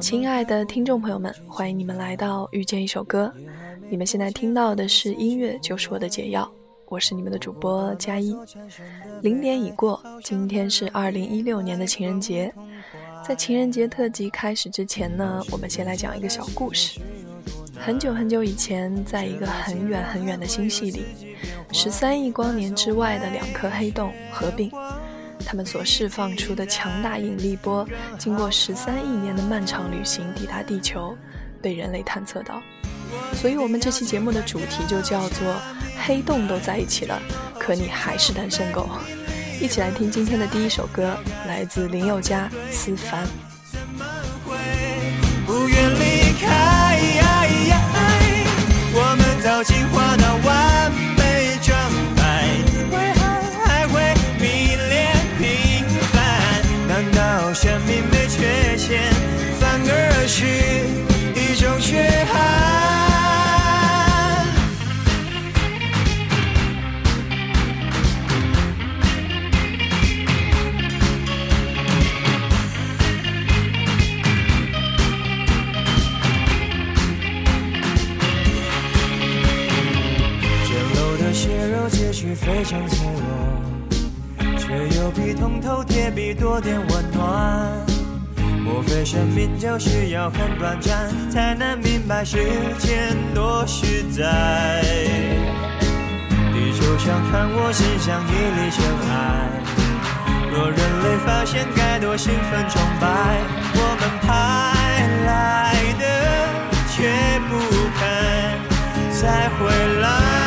亲爱的听众朋友们，欢迎你们来到遇见一首歌。你们现在听到的是音乐就是我的解药，我是你们的主播佳一。零点已过，今天是二零一六年的情人节。在情人节特辑开始之前呢，我们先来讲一个小故事。很久很久以前，在一个很远很远的星系里，十三亿光年之外的两颗黑洞合并。它们所释放出的强大引力波，经过十三亿年的漫长旅行抵达地球，被人类探测到。所以，我们这期节目的主题就叫做“黑洞都在一起了，可你还是单身狗”。一起来听今天的第一首歌，来自林宥嘉《思凡》。进化到完美状态，为何还会迷恋平凡？难道生命没缺陷，反而是一种缺憾？就需要很短暂，才能明白时间多实在？地球上看我身上一粒尘埃，若人类发现该多兴奋崇拜。我们派来的却不肯再回来。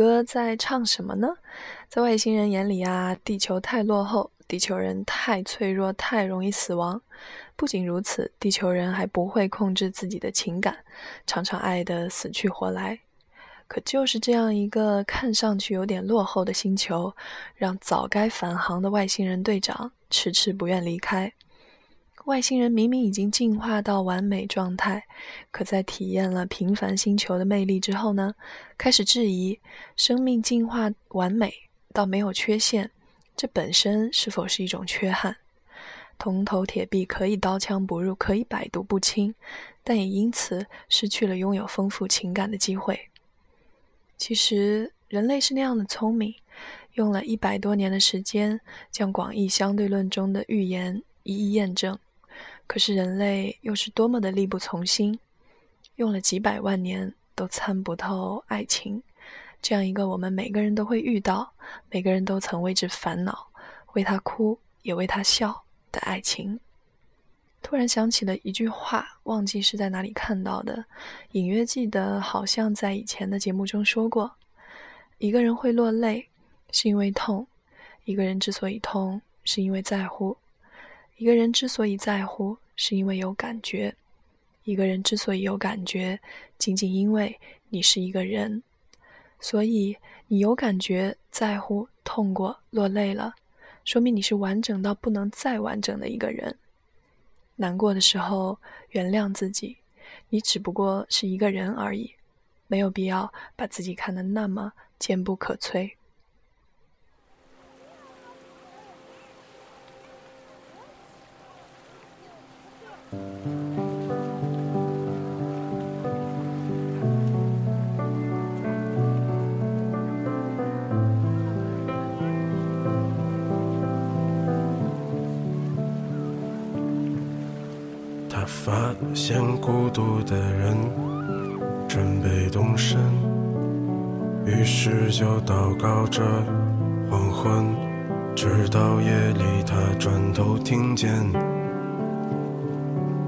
歌在唱什么呢？在外星人眼里啊，地球太落后，地球人太脆弱，太容易死亡。不仅如此，地球人还不会控制自己的情感，常常爱得死去活来。可就是这样一个看上去有点落后的星球，让早该返航的外星人队长迟迟不愿离开。外星人明明已经进化到完美状态，可在体验了平凡星球的魅力之后呢，开始质疑生命进化完美到没有缺陷，这本身是否是一种缺憾？铜头铁臂可以刀枪不入，可以百毒不侵，但也因此失去了拥有丰富情感的机会。其实人类是那样的聪明，用了一百多年的时间，将广义相对论中的预言一一验证。可是人类又是多么的力不从心，用了几百万年都参不透爱情，这样一个我们每个人都会遇到，每个人都曾为之烦恼，为他哭也为他笑的爱情。突然想起了一句话，忘记是在哪里看到的，隐约记得好像在以前的节目中说过：一个人会落泪，是因为痛；一个人之所以痛，是因为在乎；一个人之所以在乎，是因为有感觉；一个人之所以有感觉，仅仅因为你是一个人。所以，你有感觉、在乎、痛过、落泪了，说明你是完整到不能再完整的一个人。难过的时候，原谅自己，你只不过是一个人而已，没有必要把自己看得那么坚不可摧。他发现孤独的人准备动身，于是就祷告着黄昏，直到夜里他转头听见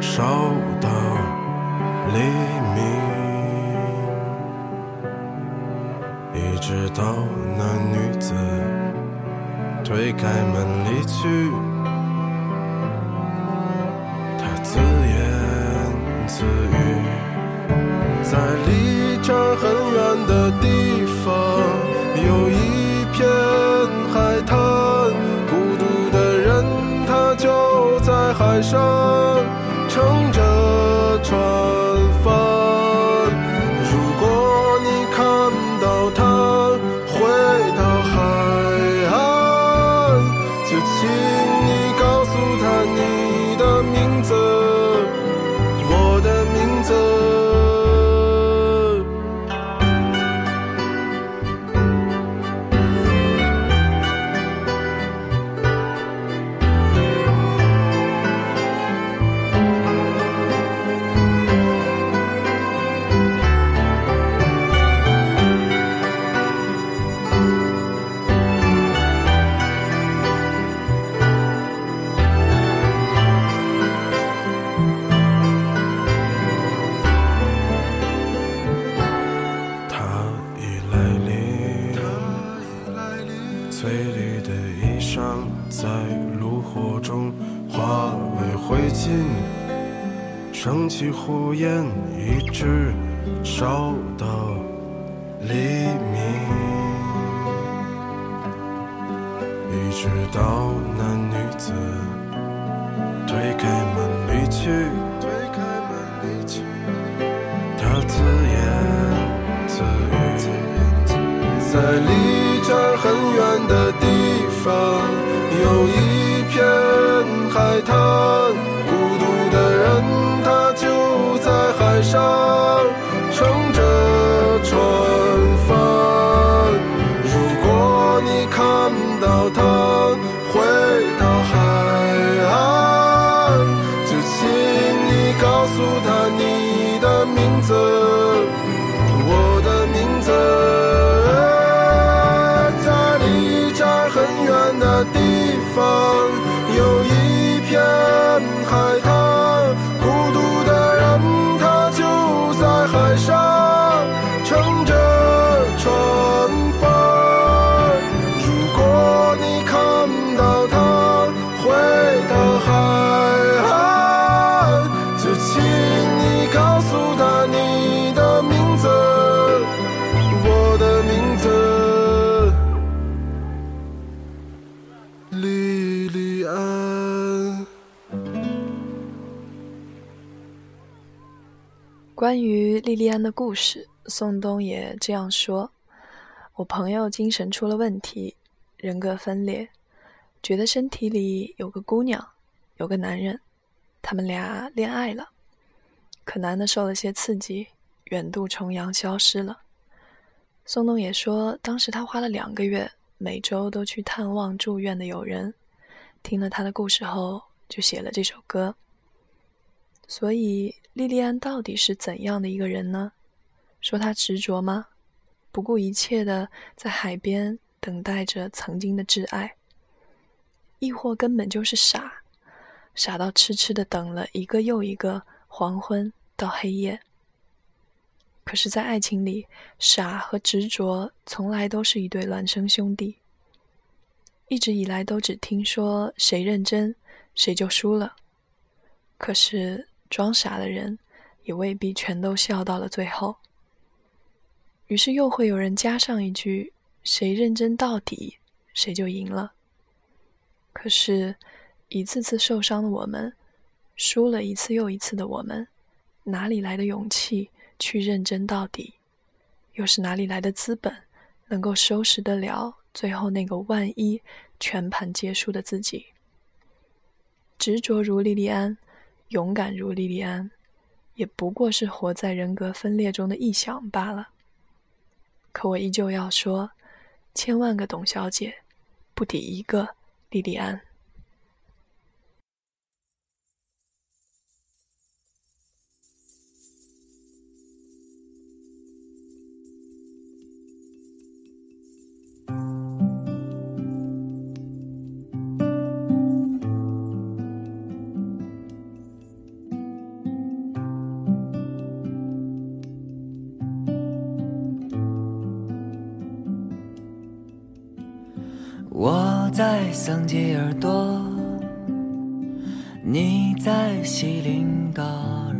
烧到黎明，一直到那女子推开门离去，她自言。自语，在离这儿很远的地方，有一片海滩。孤独的人，他就在海上，撑着船。直到那女子推开门离去。推开门离去，她自言自语，在离这儿很远的地方，你的名字，关于莉莉安的故事，宋冬野这样说：“我朋友精神出了问题，人格分裂，觉得身体里有个姑娘，有个男人，他们俩恋爱了。可男的受了些刺激，远渡重洋消失了。宋冬野说，当时他花了两个月，每周都去探望住院的友人。听了他的故事后，就写了这首歌。所以，莉莉安到底是怎样的一个人呢？说她执着吗？不顾一切的在海边等待着曾经的挚爱，亦或根本就是傻，傻到痴痴的等了一个又一个黄昏到黑夜。可是，在爱情里，傻和执着从来都是一对孪生兄弟。一直以来都只听说谁认真，谁就输了。可是装傻的人，也未必全都笑到了最后。于是又会有人加上一句：“谁认真到底，谁就赢了。”可是，一次次受伤的我们，输了一次又一次的我们，哪里来的勇气去认真到底？又是哪里来的资本，能够收拾得了最后那个万一全盘皆输的自己？执着如莉莉安，勇敢如莉莉安，也不过是活在人格分裂中的臆想罢了。可我依旧要说，千万个董小姐，不抵一个莉莉安。桑吉尔多，你在锡林高尔，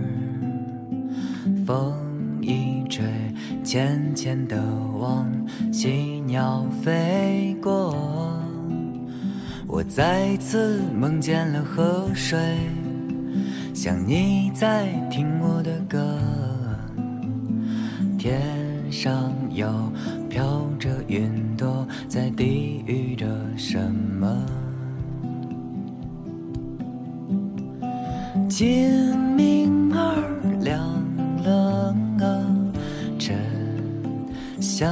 风一吹，浅浅的往西鸟飞过。我再次梦见了河水，像你在听我的歌，天上有。飘着云朵，在低语着什么？今明儿亮了啊，真想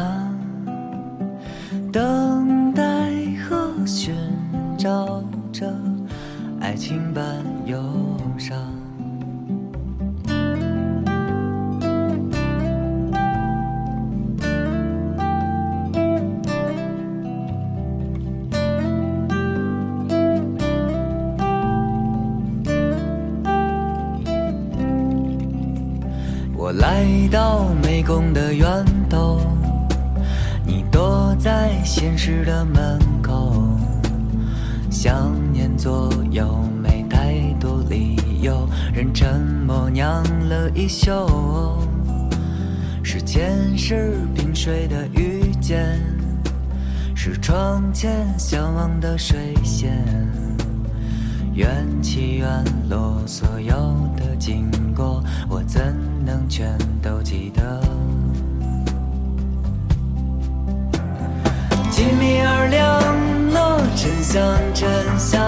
来到湄公的源头，你躲在现实的门口。想念左右，没太多理由，人沉默酿了一宿。是前世萍水的遇见，是窗前向往的水仙。缘起缘落，所有的经过，全都记得？今明儿亮了，真想真想，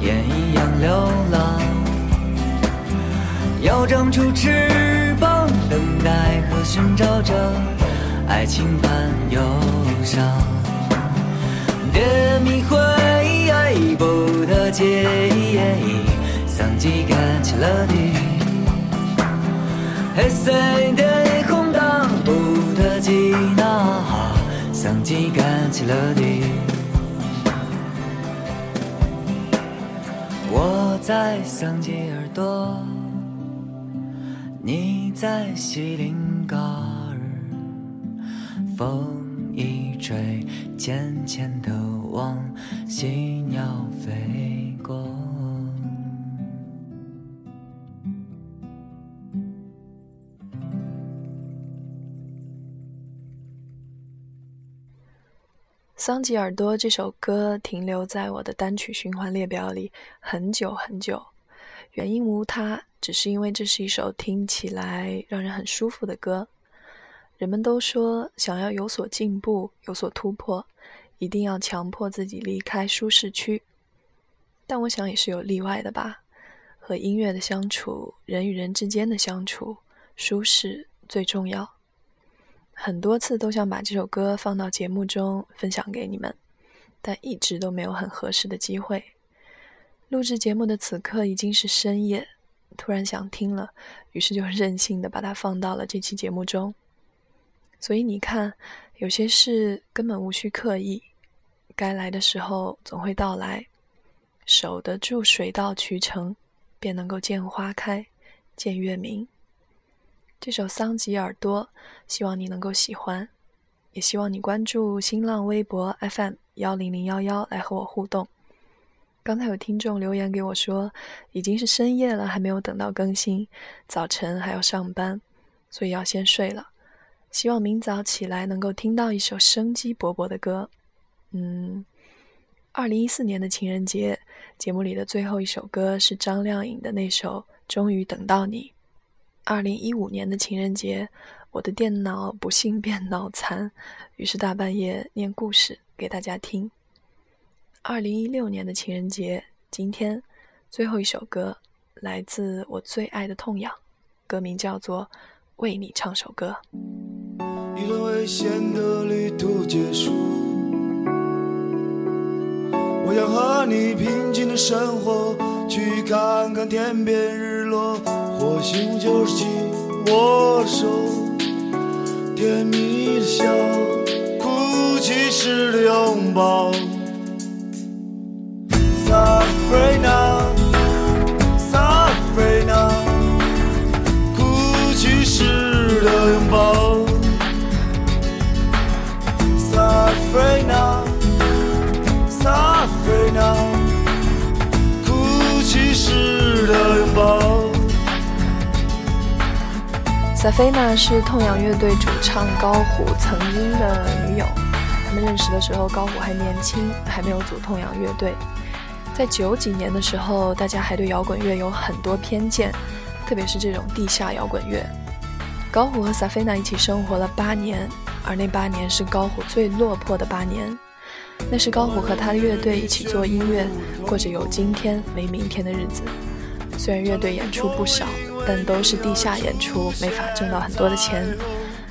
雁一样流浪，要长出翅膀，等待和寻找着爱情般忧伤，别迷回不。记忆，桑吉干起了地，黑色的空荡不得吉那哈，桑吉干起了地。我在桑吉耳朵，你在西林高尔，风一吹，浅浅的往西鸟飞过。桑吉尔多这首歌停留在我的单曲循环列表里很久很久，原因无他，只是因为这是一首听起来让人很舒服的歌。人们都说，想要有所进步、有所突破，一定要强迫自己离开舒适区。但我想也是有例外的吧。和音乐的相处，人与人之间的相处，舒适最重要。很多次都想把这首歌放到节目中分享给你们，但一直都没有很合适的机会。录制节目的此刻已经是深夜，突然想听了，于是就任性的把它放到了这期节目中。所以你看，有些事根本无需刻意，该来的时候总会到来。守得住水到渠成，便能够见花开，见月明。这首《桑吉耳朵》，希望你能够喜欢，也希望你关注新浪微博 FM 幺零零幺幺来和我互动。刚才有听众留言给我说，已经是深夜了，还没有等到更新，早晨还要上班，所以要先睡了。希望明早起来能够听到一首生机勃勃的歌。嗯，二零一四年的情人节节目里的最后一首歌是张靓颖的那首《终于等到你》。二零一五年的情人节，我的电脑不幸变脑残，于是大半夜念故事给大家听。二零一六年的情人节，今天最后一首歌来自我最爱的痛痒，歌名叫做《为你唱首歌》。一段危险的旅途结束，我想和你平静的生活，去看看天边日落，幸福就是紧握手，甜蜜的笑，哭泣时的拥抱。萨菲娜是痛仰乐队主唱高虎曾经的女友，他们认识的时候高虎还年轻，还没有组痛仰乐队。在九几年的时候，大家还对摇滚乐有很多偏见，特别是这种地下摇滚乐。高虎和萨菲娜一起生活了八年。而那八年是高虎最落魄的八年，那是高虎和他的乐队一起做音乐，过着有今天没明天的日子。虽然乐队演出不少，但都是地下演出，没法挣到很多的钱。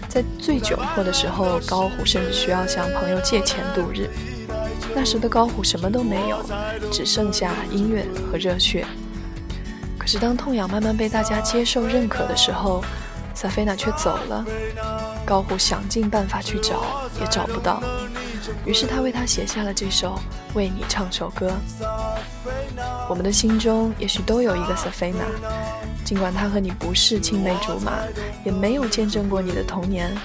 在最窘迫的时候，高虎甚至需要向朋友借钱度日。那时的高虎什么都没有，只剩下音乐和热血。可是当痛痒慢慢被大家接受认可的时候，萨菲娜却走了。高虎想尽办法去找，也找不到。于是他为他写下了这首《为你唱首歌》。我们的心中也许都有一个萨菲娜，尽管他和你不是青梅竹马，也没有见证过你的童年，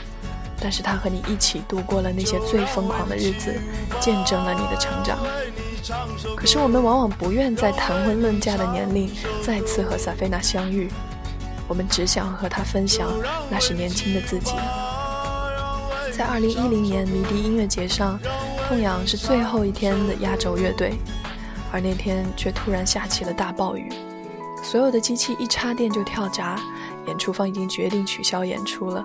但是他和你一起度过了那些最疯狂的日子，见证了你的成长。可是我们往往不愿在谈婚论嫁的年龄再次和萨菲娜相遇，我们只想和他分享那时年轻的自己。在二零一零年迷笛音乐节上，痛仰是最后一天的压轴乐队，而那天却突然下起了大暴雨，所有的机器一插电就跳闸，演出方已经决定取消演出了。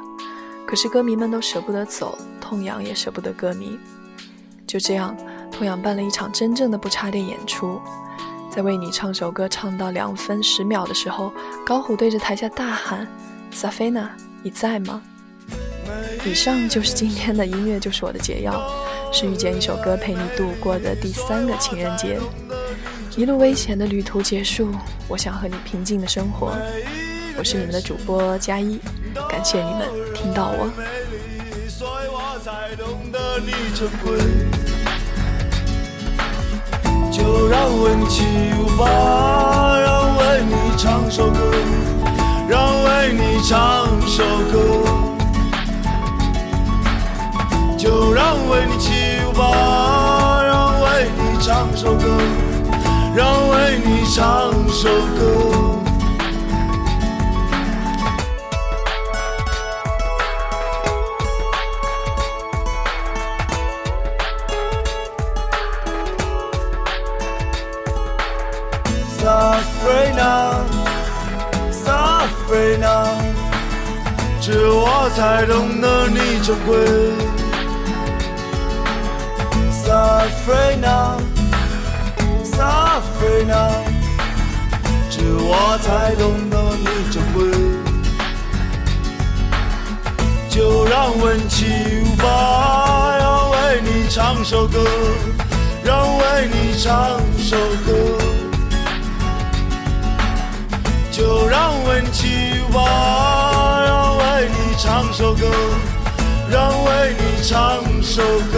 可是歌迷们都舍不得走，痛仰也舍不得歌迷。就这样，痛仰办了一场真正的不插电演出，在为你唱首歌唱到两分十秒的时候，高虎对着台下大喊：“萨菲娜，你在吗？”以上就是今天的音乐，就是我的解药，是遇见一首歌陪你度过的第三个情人节。一路危险的旅途结束，我想和你平静的生活。我是你们的主播佳一，感谢你们听到我。就让为你起舞吧，让为你唱首歌，让为你唱首歌。让为你起舞吧，让为你唱首歌，让为你唱首歌。Sabrina，Sabrina，只有我才懂得你珍贵。Sabrina，Sabrina，只时我才懂得你珍贵。就让温七五八要为你唱首歌，让为你唱首歌。就让温七五八要为你唱首歌，让为你唱首歌，让为你唱首歌，让为你唱首歌。